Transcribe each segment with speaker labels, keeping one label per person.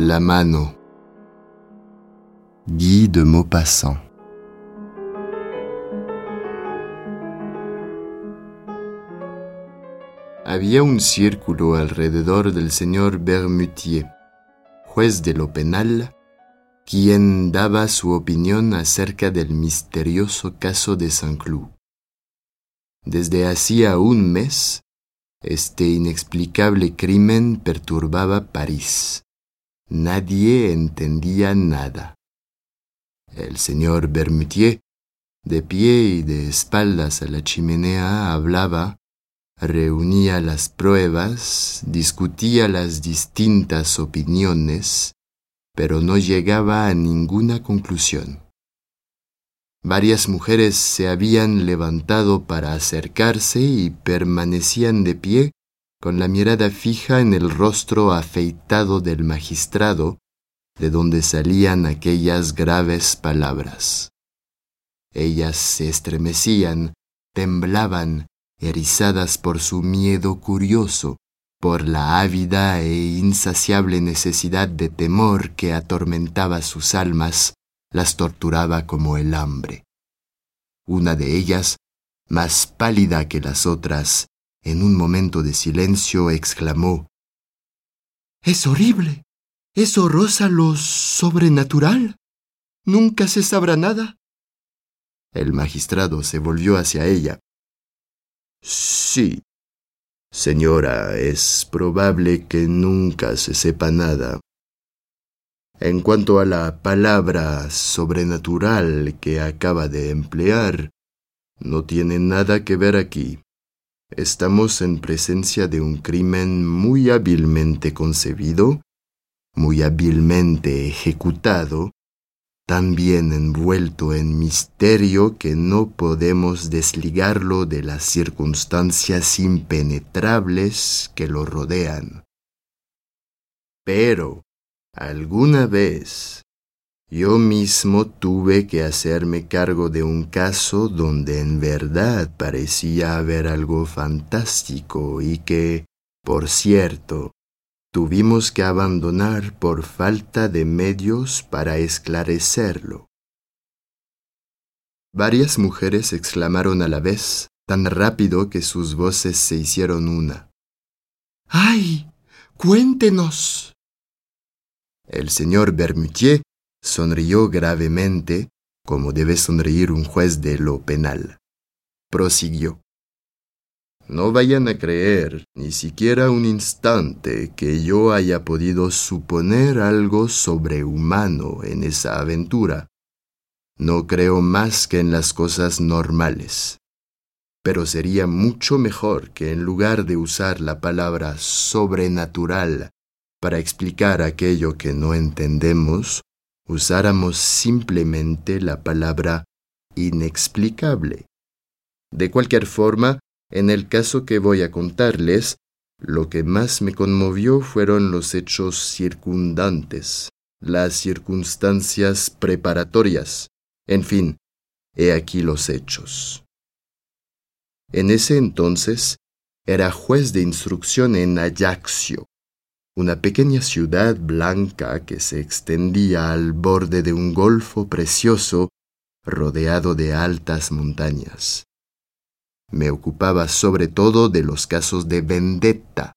Speaker 1: La mano. Guy de Maupassant. Había un círculo alrededor del señor Bermutier, juez de lo penal, quien daba su opinión acerca del misterioso caso de Saint-Cloud. Desde hacía un mes, este inexplicable crimen perturbaba París. Nadie entendía nada. El señor Bermutier, de pie y de espaldas a la chimenea, hablaba, reunía las pruebas, discutía las distintas opiniones, pero no llegaba a ninguna conclusión. Varias mujeres se habían levantado para acercarse y permanecían de pie con la mirada fija en el rostro afeitado del magistrado, de donde salían aquellas graves palabras. Ellas se estremecían, temblaban, erizadas por su miedo curioso, por la ávida e insaciable necesidad de temor que atormentaba sus almas, las torturaba como el hambre. Una de ellas, más pálida que las otras, en un momento de silencio exclamó Es horrible. ¿Eso roza lo sobrenatural? ¿Nunca se sabrá nada? El magistrado se volvió hacia ella. Sí, Señora, es probable que nunca se sepa nada. En cuanto a la palabra sobrenatural que acaba de emplear, no tiene nada que ver aquí. Estamos en presencia de un crimen muy hábilmente concebido, muy hábilmente ejecutado, también envuelto en misterio que no podemos desligarlo de las circunstancias impenetrables que lo rodean. Pero, alguna vez, yo mismo tuve que hacerme cargo de un caso donde en verdad parecía haber algo fantástico y que, por cierto, tuvimos que abandonar por falta de medios para esclarecerlo. Varias mujeres exclamaron a la vez, tan rápido que sus voces se hicieron una. ¡Ay! Cuéntenos. El señor Bermutier sonrió gravemente, como debe sonreír un juez de lo penal. Prosiguió. No vayan a creer ni siquiera un instante que yo haya podido suponer algo sobrehumano en esa aventura. No creo más que en las cosas normales. Pero sería mucho mejor que en lugar de usar la palabra sobrenatural para explicar aquello que no entendemos, usáramos simplemente la palabra inexplicable. De cualquier forma, en el caso que voy a contarles, lo que más me conmovió fueron los hechos circundantes, las circunstancias preparatorias, en fin, he aquí los hechos. En ese entonces era juez de instrucción en Ajaccio, una pequeña ciudad blanca que se extendía al borde de un golfo precioso rodeado de altas montañas. Me ocupaba sobre todo de los casos de vendetta.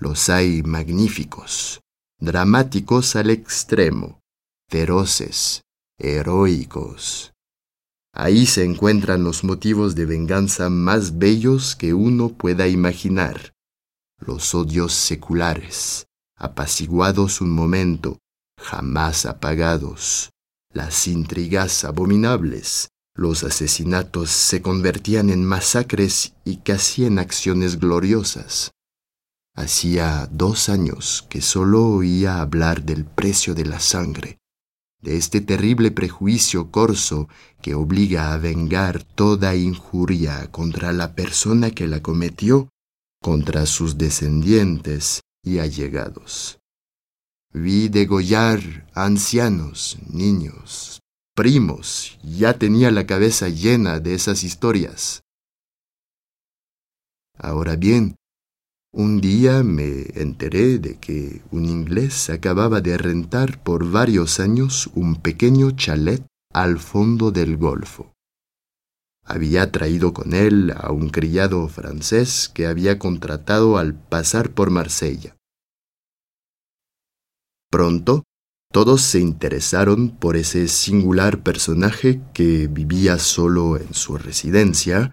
Speaker 1: Los hay magníficos, dramáticos al extremo, feroces, heroicos. Ahí se encuentran los motivos de venganza más bellos que uno pueda imaginar. Los odios seculares, apaciguados un momento, jamás apagados. Las intrigas abominables, los asesinatos se convertían en masacres y casi en acciones gloriosas. Hacía dos años que solo oía hablar del precio de la sangre, de este terrible prejuicio corso que obliga a vengar toda injuria contra la persona que la cometió, contra sus descendientes y allegados. Vi degollar ancianos, niños, primos, ya tenía la cabeza llena de esas historias. Ahora bien, Un día me enteré de que un inglés acababa de rentar por varios años un pequeño chalet al fondo del Golfo. Había traído con él a un criado francés que había contratado al pasar por Marsella. Pronto, todos se interesaron por ese singular personaje que vivía solo en su residencia,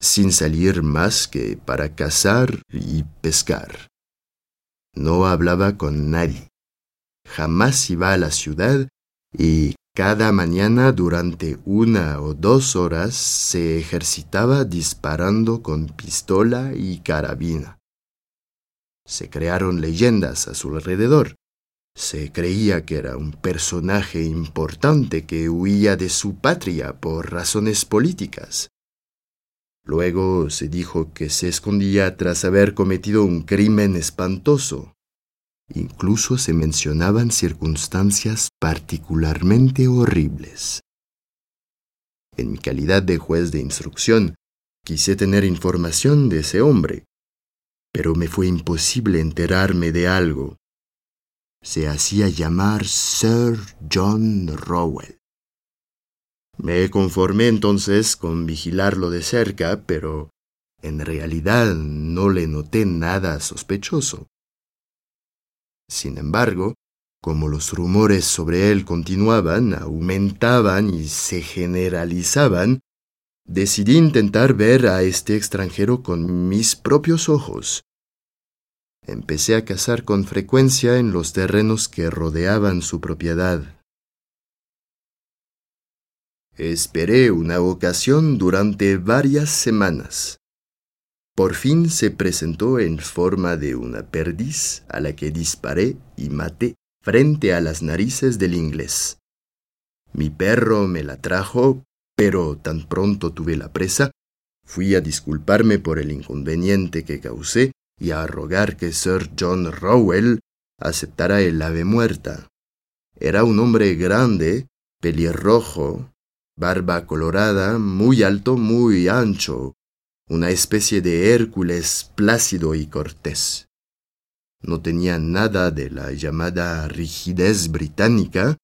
Speaker 1: sin salir más que para cazar y pescar. No hablaba con nadie. Jamás iba a la ciudad y cada mañana durante una o dos horas se ejercitaba disparando con pistola y carabina. Se crearon leyendas a su alrededor. Se creía que era un personaje importante que huía de su patria por razones políticas. Luego se dijo que se escondía tras haber cometido un crimen espantoso, Incluso se mencionaban circunstancias particularmente horribles. En mi calidad de juez de instrucción, quise tener información de ese hombre, pero me fue imposible enterarme de algo. Se hacía llamar Sir John Rowell. Me conformé entonces con vigilarlo de cerca, pero en realidad no le noté nada sospechoso. Sin embargo, como los rumores sobre él continuaban, aumentaban y se generalizaban, decidí intentar ver a este extranjero con mis propios ojos. Empecé a cazar con frecuencia en los terrenos que rodeaban su propiedad. Esperé una ocasión durante varias semanas. Por fin se presentó en forma de una perdiz a la que disparé y maté frente a las narices del inglés. Mi perro me la trajo, pero tan pronto tuve la presa, fui a disculparme por el inconveniente que causé y a rogar que Sir John Rowell aceptara el ave muerta. Era un hombre grande, pelirrojo, barba colorada, muy alto, muy ancho, una especie de Hércules plácido y cortés. No tenía nada de la llamada rigidez británica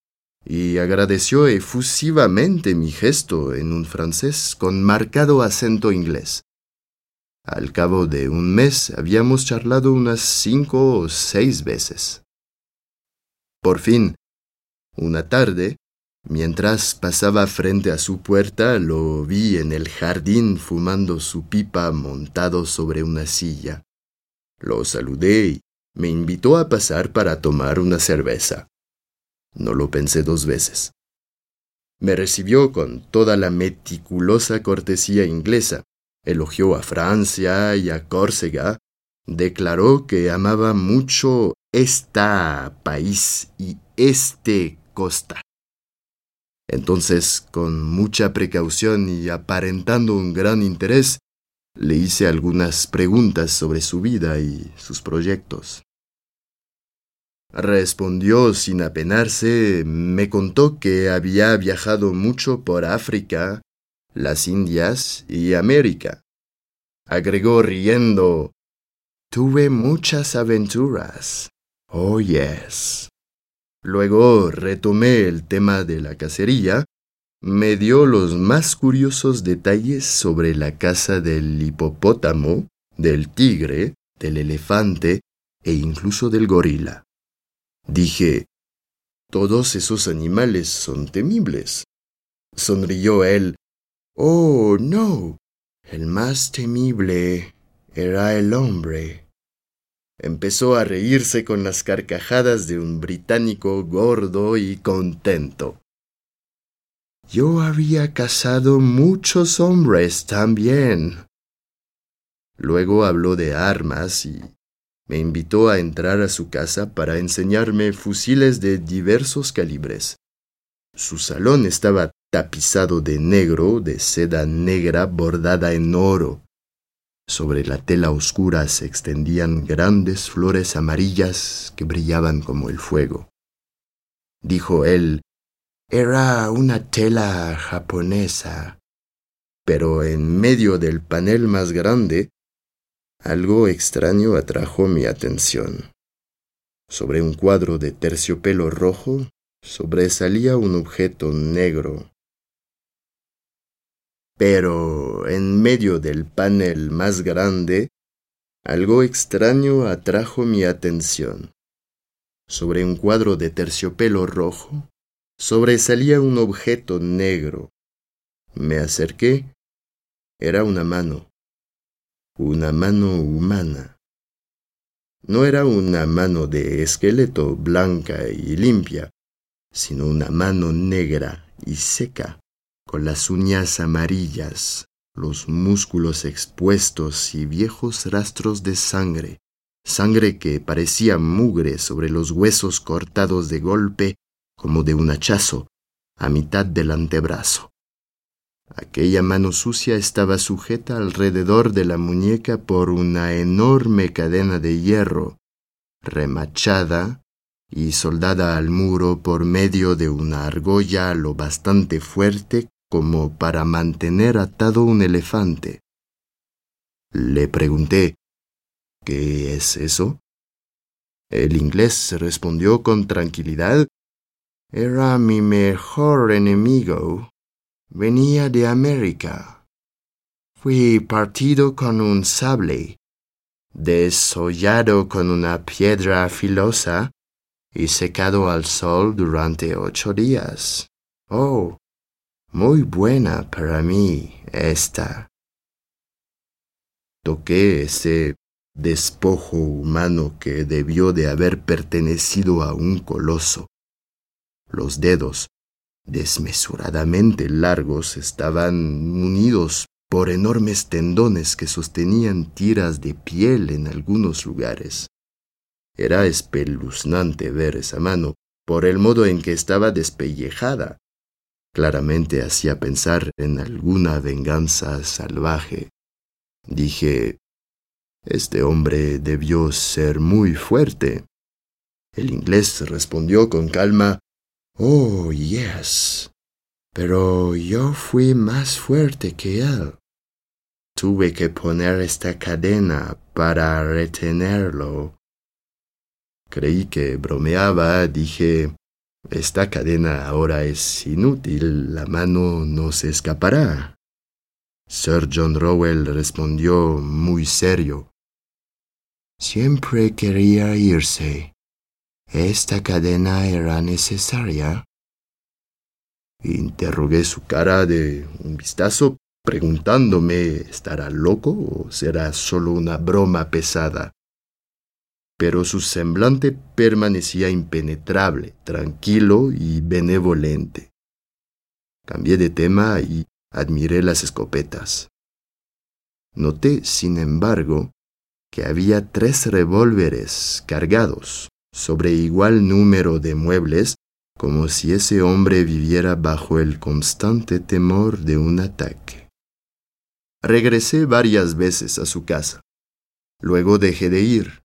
Speaker 1: y agradeció efusivamente mi gesto en un francés con marcado acento inglés. Al cabo de un mes habíamos charlado unas cinco o seis veces. Por fin, una tarde, Mientras pasaba frente a su puerta, lo vi en el jardín fumando su pipa montado sobre una silla. Lo saludé y me invitó a pasar para tomar una cerveza. No lo pensé dos veces. Me recibió con toda la meticulosa cortesía inglesa, elogió a Francia y a Córcega, declaró que amaba mucho esta país y este costa. Entonces, con mucha precaución y aparentando un gran interés, le hice algunas preguntas sobre su vida y sus proyectos. Respondió sin apenarse, me contó que había viajado mucho por África, las Indias y América. Agregó riendo, Tuve muchas aventuras. Oh, yes. Luego retomé el tema de la cacería, me dio los más curiosos detalles sobre la caza del hipopótamo, del tigre, del elefante e incluso del gorila. Dije, todos esos animales son temibles. Sonrió él. Oh, no. El más temible era el hombre. Empezó a reírse con las carcajadas de un británico gordo y contento. Yo había casado muchos hombres también. Luego habló de armas y me invitó a entrar a su casa para enseñarme fusiles de diversos calibres. Su salón estaba tapizado de negro, de seda negra bordada en oro. Sobre la tela oscura se extendían grandes flores amarillas que brillaban como el fuego. Dijo él, era una tela japonesa, pero en medio del panel más grande Algo extraño atrajo mi atención. Sobre un cuadro de terciopelo rojo sobresalía un objeto negro. Pero en medio del panel más grande, algo extraño atrajo mi atención. Sobre un cuadro de terciopelo rojo sobresalía un objeto negro. Me acerqué. Era una mano. Una mano humana. No era una mano de esqueleto blanca y limpia, sino una mano negra y seca, con las uñas amarillas, los músculos expuestos y viejos rastros de sangre, sangre que parecía mugre sobre los huesos cortados de golpe como de un hachazo a mitad del antebrazo. Aquella mano sucia estaba sujeta alrededor de la muñeca por una enorme cadena de hierro, remachada y soldada al muro por medio de una argolla lo bastante fuerte como para mantener atado un elefante. Le pregunté, ¿Qué es eso? El inglés respondió con tranquilidad, Era mi mejor enemigo venía de América. Fui partido con un sable, desollado con una piedra filosa y secado al sol durante ocho días. Oh, muy buena para mí esta. Toqué ese despojo humano que debió de haber pertenecido a un coloso. Los dedos desmesuradamente largos estaban munidos por enormes tendones que sostenían tiras de piel en algunos lugares. Era espeluznante ver esa mano por el modo en que estaba despellejada. Claramente hacía pensar en alguna venganza salvaje. Dije, este hombre debió ser muy fuerte. El inglés respondió con calma, Oh, yes. Pero yo fui más fuerte que él. Tuve que poner esta cadena para retenerlo. Creí que bromeaba, dije, esta cadena ahora es inútil, la mano no se escapará. Sir John Rowell respondió muy serio. Siempre quería irse. ¿Esta cadena era necesaria? Interrogué su cara de un vistazo, preguntándome, ¿estará loco o será solo una broma pesada? Pero su semblante permanecía impenetrable, tranquilo y benevolente. Cambié de tema y admiré las escopetas. Noté, sin embargo, que había tres revólveres cargados, sobre igual número de muebles, como si ese hombre viviera bajo el constante temor de un ataque. Regresé varias veces a su casa. Luego dejé de ir.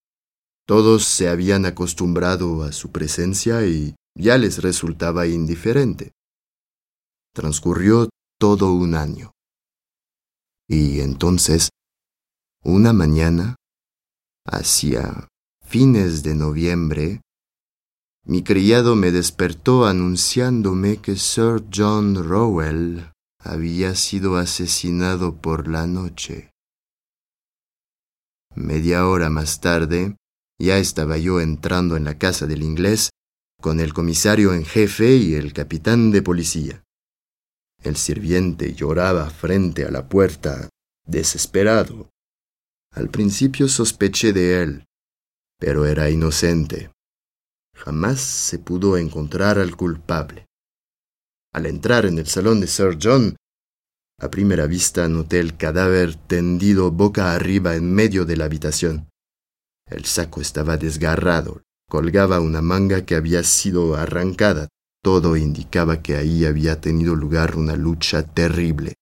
Speaker 1: Todos se habían acostumbrado a su presencia y ya les resultaba indiferente. Transcurrió todo un año. Y entonces, una mañana, hacia fines de noviembre, mi criado me despertó anunciándome que Sir John Rowell había sido asesinado por la noche. Media hora más tarde, ya estaba yo entrando en la casa del inglés con el comisario en jefe y el capitán de policía. El sirviente lloraba frente a la puerta, desesperado. Al principio sospeché de él, pero era inocente. Jamás se pudo encontrar al culpable. Al entrar en el salón de Sir John, a primera vista noté el cadáver tendido boca arriba en medio de la habitación. El saco estaba desgarrado, colgaba una manga que había sido arrancada. Todo indicaba que ahí había tenido lugar una lucha terrible.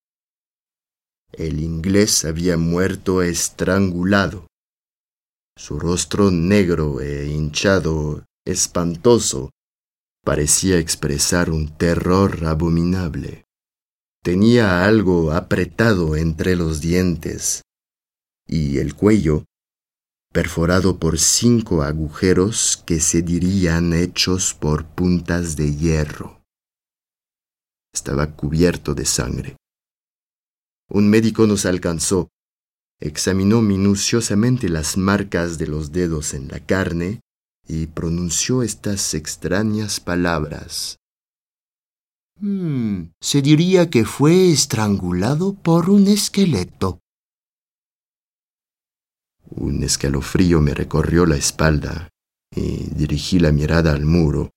Speaker 1: El inglés había muerto estrangulado. Su rostro negro e hinchado, espantoso, parecía expresar un terror abominable. Tenía algo apretado entre los dientes. y el cuello perforado por cinco agujeros que se dirían hechos por puntas de hierro. Estaba cubierto de sangre. Un médico nos alcanzó, examinó minuciosamente las marcas de los dedos en la carne y pronunció estas extrañas palabras. Hmm, se diría que fue estrangulado por un esqueleto. Un escalofrío me recorrió la espalda y dirigí la mirada al muro,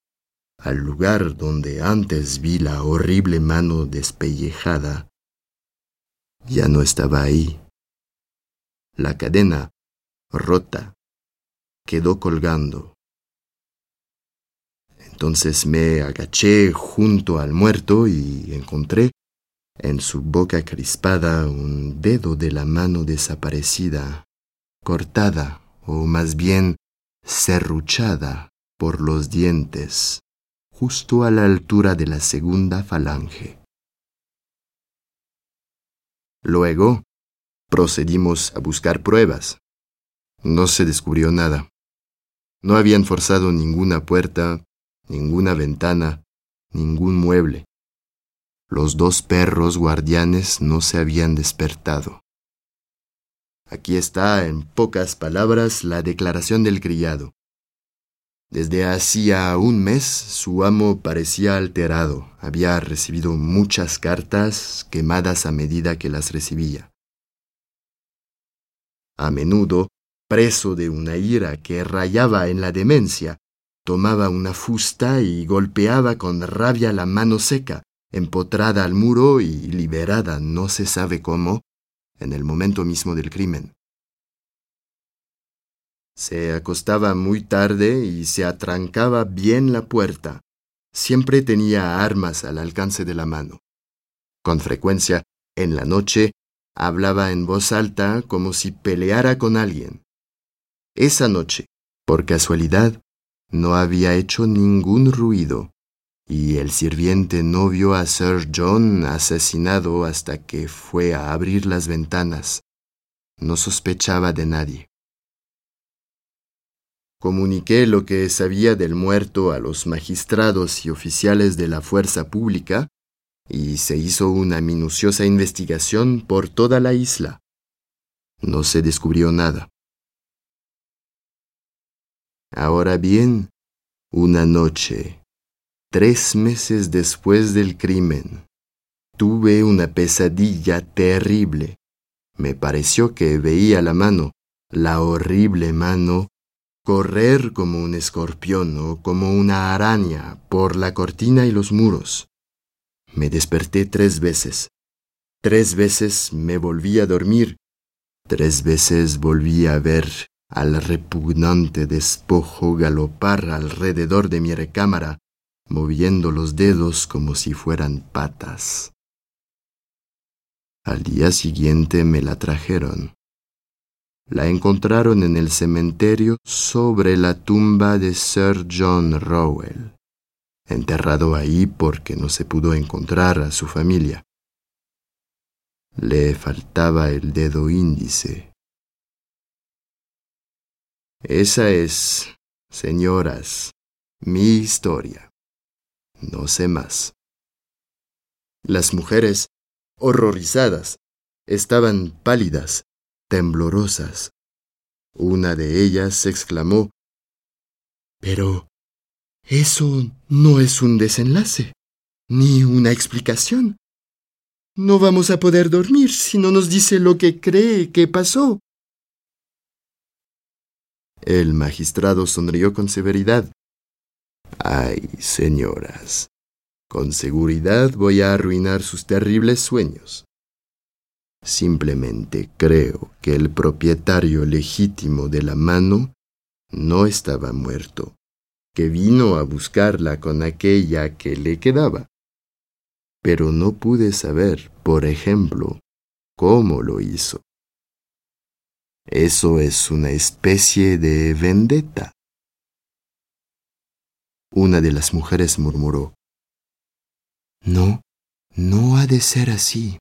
Speaker 1: al lugar donde antes vi la horrible mano despellejada. Ya no estaba ahí. La cadena, rota, quedó colgando. Entonces me agaché junto al muerto y encontré en su boca crispada un dedo de la mano desaparecida cortada o más bien serruchada por los dientes, justo a la altura de la segunda falange. Luego, procedimos a buscar pruebas. No se descubrió nada. No habían forzado ninguna puerta, ninguna ventana, ningún mueble. Los dos perros guardianes no se habían despertado. Aquí está, en pocas palabras, la declaración del criado. Desde hacía un mes su amo parecía alterado, había recibido muchas cartas quemadas a medida que las recibía. A menudo, preso de una ira que rayaba en la demencia, tomaba una fusta y golpeaba con rabia la mano seca, empotrada al muro y liberada no se sabe cómo en el momento mismo del crimen. Se acostaba muy tarde y se atrancaba bien la puerta. Siempre tenía armas al alcance de la mano. Con frecuencia, en la noche, hablaba en voz alta como si peleara con alguien. Esa noche, por casualidad, no había hecho ningún ruido y el sirviente no vio a Sir John asesinado hasta que fue a abrir las ventanas. No sospechaba de nadie. Comuniqué lo que sabía del muerto a los magistrados y oficiales de la fuerza pública y se hizo una minuciosa investigación por toda la isla. No se descubrió nada. Ahora bien, una noche Tres meses después del crimen, tuve una pesadilla terrible. Me pareció que veía la mano, la horrible mano, correr como un escorpión o como una araña por la cortina y los muros. Me desperté tres veces. Tres veces me volví a dormir. Tres veces volví a ver al repugnante despojo galopar alrededor de mi recámara moviendo los dedos como si fueran patas. Al día siguiente me la trajeron. La encontraron en el cementerio sobre la tumba de Sir John Rowell, enterrado ahí porque no se pudo encontrar a su familia. Le faltaba el dedo índice. Esa es, señoras, mi historia no sé más. Las mujeres, horrorizadas, estaban pálidas, temblorosas. Una de ellas exclamó, Pero eso no es un desenlace, ni una explicación. No vamos a poder dormir si no nos dice lo que cree que pasó. El magistrado sonrió con severidad. Ay, señoras, con seguridad voy a arruinar sus terribles sueños. Simplemente creo que el propietario legítimo de la mano no estaba muerto, que vino a buscarla con aquella que le quedaba. Pero no pude saber, por ejemplo, cómo lo hizo. Eso es una especie de vendetta. Una de las mujeres murmuró, No, no ha de ser así.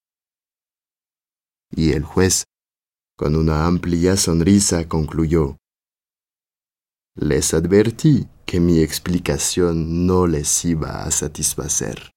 Speaker 1: Y el juez, Con una amplia sonrisa concluyó. Les advertí que mi explicación no les iba a satisfacer.